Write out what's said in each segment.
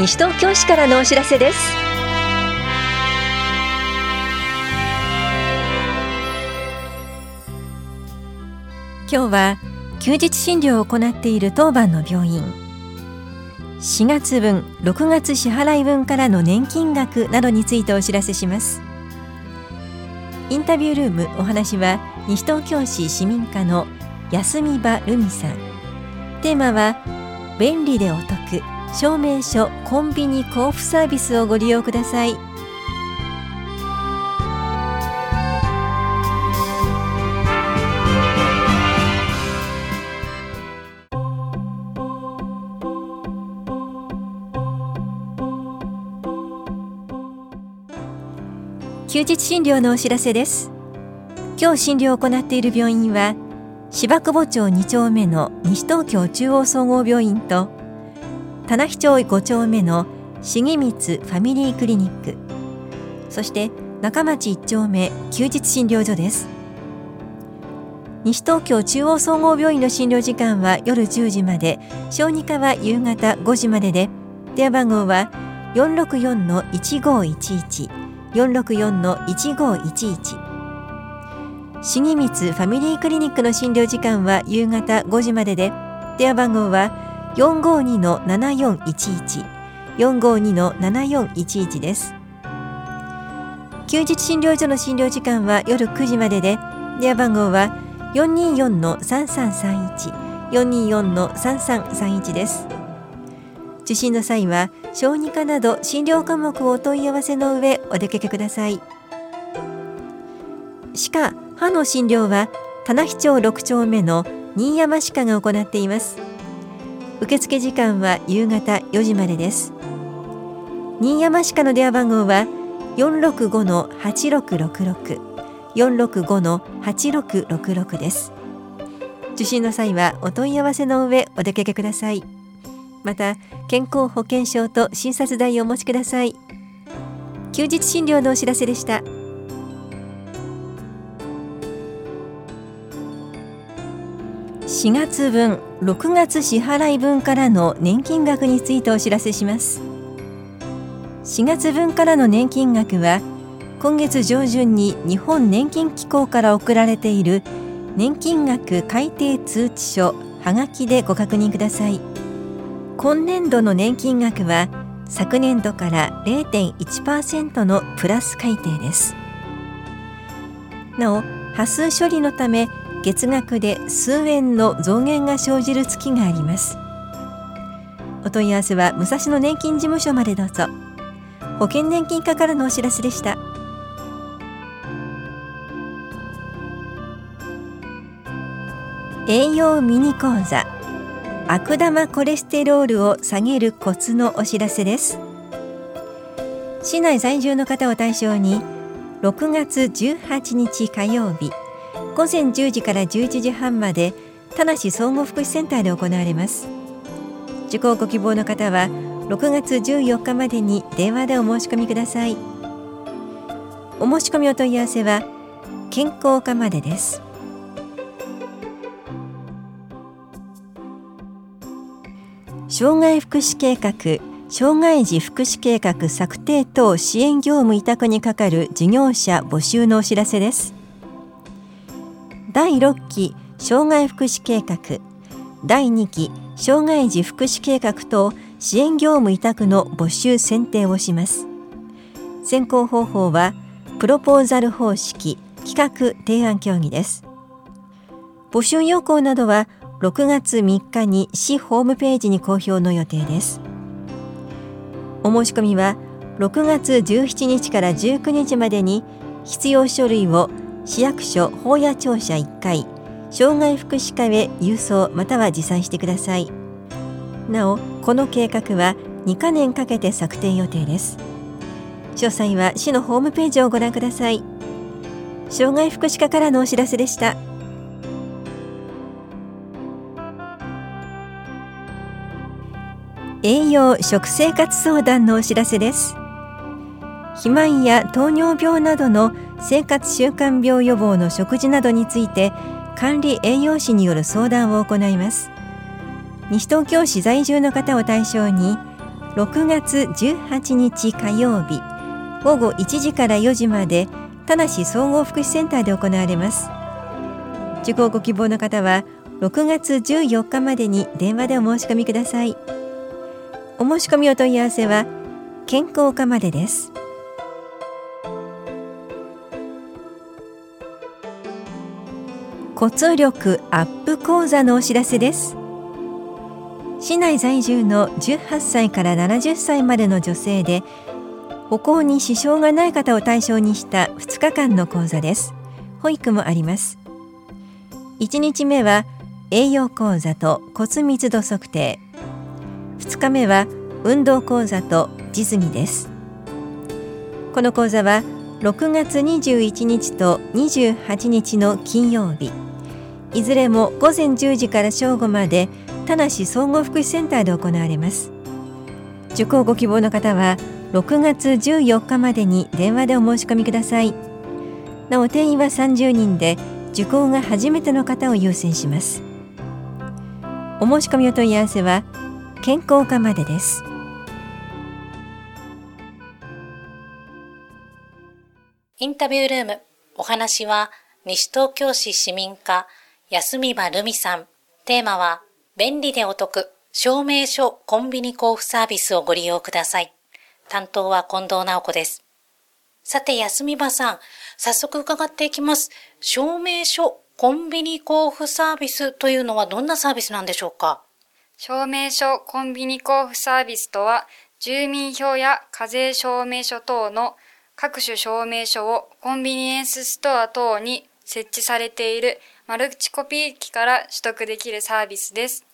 西東京市からのお知らせです。今日は休日診療を行っている当番の病院。4月分6月支払い分からの年金額などについてお知らせします。インタビュールームお話は西東京市市民課の安見場ルミさん。テーマは便利でお得。証明書コンビニ交付サービスをご利用ください。休日診療のお知らせです。今日診療を行っている病院は芝久保町2丁目の西東京中央総合病院と棚比町5丁目の重光ファミリークリニック。そして中町1丁目休日診療所です。西東京中央総合病院の診療時間は夜10時まで小児科は夕方5時までで電話番号は464-1511 464-1511重光ファミリークリニックの診療時間は夕方5時までで電話番号は452-7411 452-7411です。休日診療所の診療時間は夜9時までで電話番号は424-3331 424-3331です。受診の際は小児科など診療科目をお問い合わせの上お出かけください。歯科歯の診療は棚比町6丁目の新山歯科が行っています。受付時間は夕方4時までです。新山歯科の電話番号は465-8666 465-8666です。受診の際はお問い合わせの上お出かけください。また健康保険証と診察代をお持ちください。休日診療のお知らせでした。4月分6月支払い分からの年金額についてお知らせします。4月分からの年金額は今月上旬に日本年金機構から送られている年金額改定通知書はがきでご確認ください。今年度の年金額は昨年度から0.1%のプラス改定です。なお端数処理のため月額で数円の増減が生じる月があります。お問い合わせは武蔵野年金事務所までどうぞ。保険年金課からのお知らせでした。栄養ミニ講座。悪玉コレステロールを下げるコツのお知らせです。市内在住の方を対象に6月18日火曜日午前10時から11時半まで田梨総合福祉センターで行われます。受講ご希望の方は6月14日までに電話でお申し込みください。お申し込みお問い合わせは健康課までです。障害福祉計画障害児福祉計画策定等支援業務委託に係る事業者募集のお知らせです。第6期障害福祉計画第2期障害児福祉計画等支援業務委託の募集選定をします。選考方法はプロポーザル方式企画提案協議です。募集要項などは6月3日に市ホームページに公表の予定です。お申し込みは6月17日から19日までに必要書類を市役所法屋庁舎1階障害福祉課へ郵送または持参してください。なおこの計画は2カ年かけて策定予定です。詳細は市のホームページをご覧ください。障害福祉課からのお知らせでした。栄養食生活相談のお知らせです。肥満や糖尿病などの生活習慣病予防の食事などについて管理栄養士による相談を行います。西東京市在住の方を対象に6月18日火曜日午後1時から4時まで田梨総合福祉センターで行われます。受講ご希望の方は6月14日までに電話でお申し込みください。お申し込みお問い合わせは健康課までです。骨力アップ講座のお知らせです。市内在住の18歳から70歳までの女性で歩行に支障がない方を対象にした2日間の講座です。保育もあります。1日目は栄養講座と骨密度測定。2日目は運動講座と実技です。この講座は6月21日と28日の金曜日。いずれも午前10時から正午まで田梨総合福祉センターで行われます。受講ご希望の方は6月14日までに電話でお申し込みください。なお定員は30人で受講が初めての方を優先します。お申し込みお問い合わせは健康課までです。インタビュールームお話は西東京市市民課安見場ルミさんテーマは便利でお得、証明書コンビニ交付サービスをご利用ください。担当は近藤直子です。さて、安見場さん、早速伺っていきます。証明書コンビニ交付サービスというのはどんなサービスなんでしょうか？証明書コンビニ交付サービスとは、住民票や課税証明書等の各種証明書をコンビニエンスストア等に設置されているマルチコピー機から取得できるサービスです。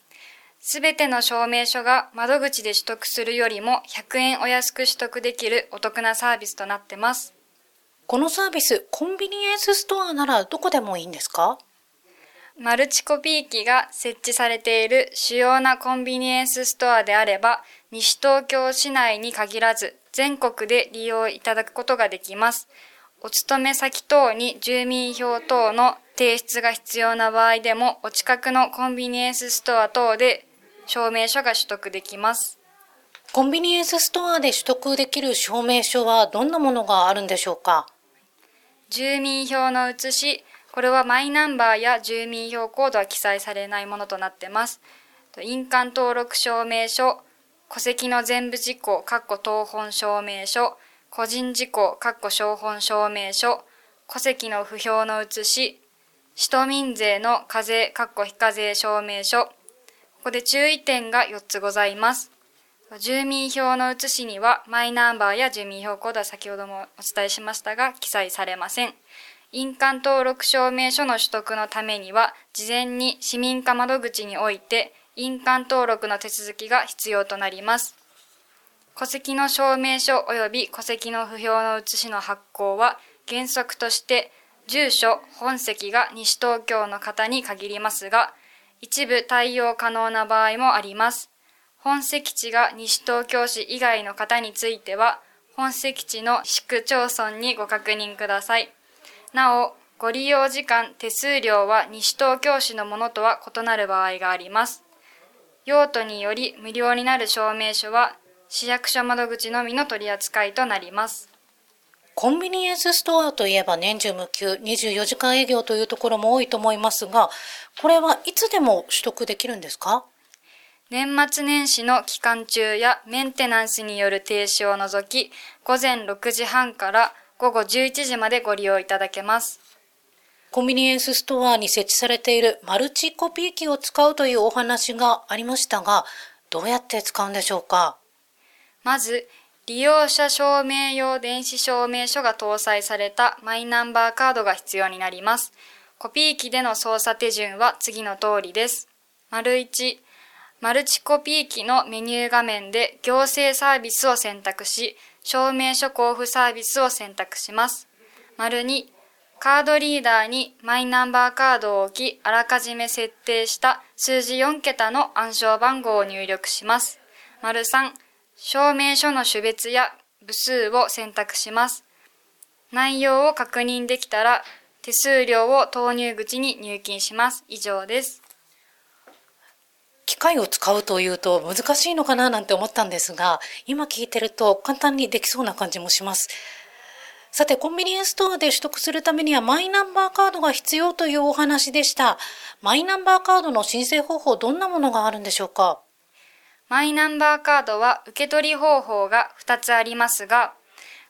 すべての証明書が窓口で取得するよりも100円お安く取得できるお得なサービスとなってます。このサービス、コンビニエンスストアならどこでもいいんですか？マルチコピー機が設置されている主要なコンビニエンスストアであれば、西東京市内に限らず全国で利用いただくことができます。お勤め先等に住民票等の提出が必要な場合でも、お近くのコンビニエンスストア等で証明書が取得できます。コンビニエンスストアで取得できる証明書はどんなものがあるんでしょうか？住民票の写し、これはマイナンバーや住民票コードは記載されないものとなってます。印鑑登録証明書、戸籍の全部事項、括弧当本証明書、個人事項、括弧証本証明書、戸籍の不評の写し、使途民税の課税、括弧非課税証明書、ここで注意点が4つございます。住民票の写しにはマイナンバーや住民票コードは先ほどもお伝えしましたが記載されません。印鑑登録証明書の取得のためには事前に市民課窓口において印鑑登録の手続きが必要となります。戸籍の証明書及び戸籍の不評の写しの発行は原則として住所、本籍が西東京の方に限りますが、一部対応可能な場合もあります。本籍地が西東京市以外の方については、本籍地の市区町村にご確認ください。なお、ご利用時間、手数料は西東京市のものとは異なる場合があります。用途により無料になる証明書は、市役所窓口のみの取り扱いとなります。コンビニエンスストアといえば年中無休24時間営業というところも多いと思いますが、これはいつでも取得できるんですか？年末年始の期間中やメンテナンスによる停止を除き、午前6時半から午後11時までご利用いただけます。コンビニエンスストアに設置されているマルチコピー機を使うというお話がありましたが、どうやって使うんでしょうか？まず、利用者証明用電子証明書が搭載されたマイナンバーカードが必要になります。コピー機での操作手順は次の通りです。丸1、マルチコピー機のメニュー画面で行政サービスを選択し、証明書交付サービスを選択します。丸2、カードリーダーにマイナンバーカードを置き、あらかじめ設定した数字4桁の暗証番号を入力します。丸3、証明書の種別や部数を選択します。内容を確認できたら手数料を投入口に入金します。以上です。機械を使うというと難しいのかななんて思ったんですが、今聞いてると簡単にできそうな感じもします。さて、コンビニエンスストアで取得するためにはマイナンバーカードが必要というお話でした。マイナンバーカードの申請方法、どんなものがあるんでしょうか？マイナンバーカードは受け取り方法が2つありますが、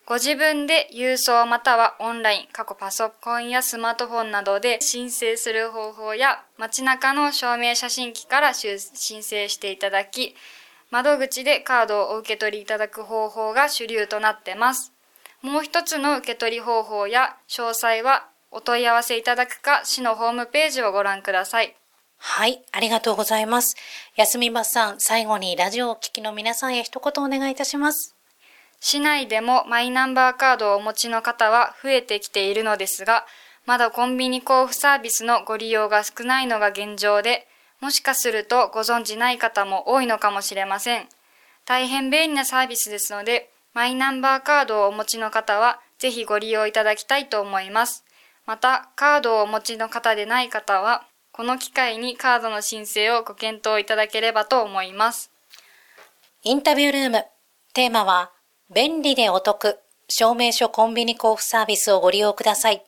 ご自分で郵送またはオンライン、過去パソコンやスマートフォンなどで申請する方法や街中の証明写真機から申請していただき、窓口でカードをお受け取りいただく方法が主流となってます。もう一つの受け取り方法や詳細はお問い合わせいただくか、市のホームページをご覧ください。はい、ありがとうございます。休みまさん、最後にラジオを聴きの皆さんへ一言お願いいたします。市内でもマイナンバーカードをお持ちの方は増えてきているのですが、まだコンビニ交付サービスのご利用が少ないのが現状で、もしかするとご存知ない方も多いのかもしれません。大変便利なサービスですので、マイナンバーカードをお持ちの方は、ぜひご利用いただきたいと思います。また、カードをお持ちの方でない方は、この機会にカードの申請をご検討いただければと思います。インタビュールーム。テーマは、便利でお得、証明書コンビニ交付サービスをご利用ください。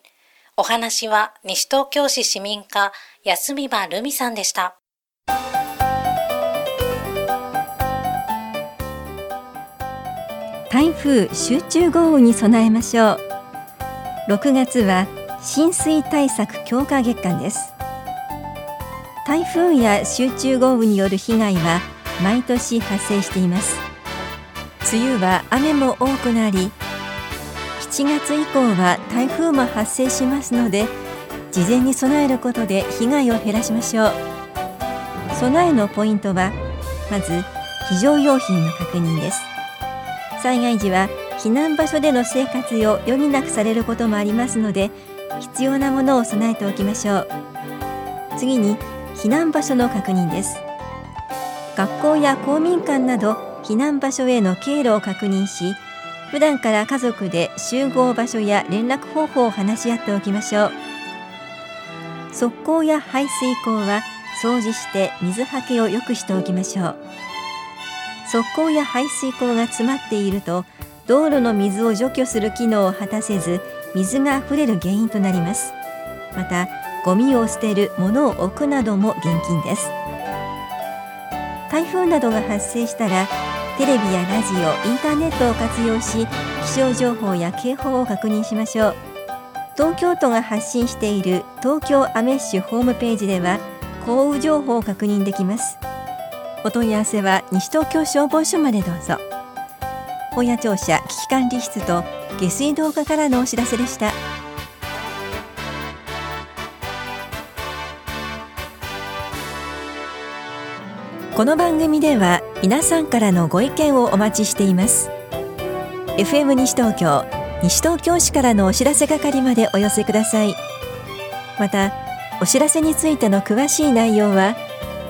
お話は、西東京市市民課、安見場るみさんでした。台風集中豪雨に備えましょう。6月は浸水対策強化月間です。台風や集中豪雨による被害は毎年発生しています。梅雨は雨も多くなり7月以降は台風も発生しますので事前に備えることで被害を減らしましょう。備えのポイントはまず非常用品の確認です。災害時は避難場所での生活を余儀なくされることもありますので必要なものを備えておきましょう。次に避難場所の確認です。学校や公民館など避難場所への経路を確認し普段から家族で集合場所や連絡方法を話し合っておきましょう。側溝や排水溝は掃除して水はけを良くしておきましょう。側溝や排水溝が詰まっていると道路の水を除去する機能を果たせず水が溢れる原因となります。またゴミを捨てる物を置くなども厳禁です。台風などが発生したらテレビやラジオインターネットを活用し気象情報や警報を確認しましょう。東京都が発信している東京アメッシュホームページでは降雨情報を確認できます。お問い合わせは西東京消防署までどうぞ。本屋庁舎危機管理室と下水道課からのお知らせでした。この番組では皆さんからのご意見をお待ちしています。FM 西東京西東京市からのお知らせ係までお寄せください。またお知らせについての詳しい内容は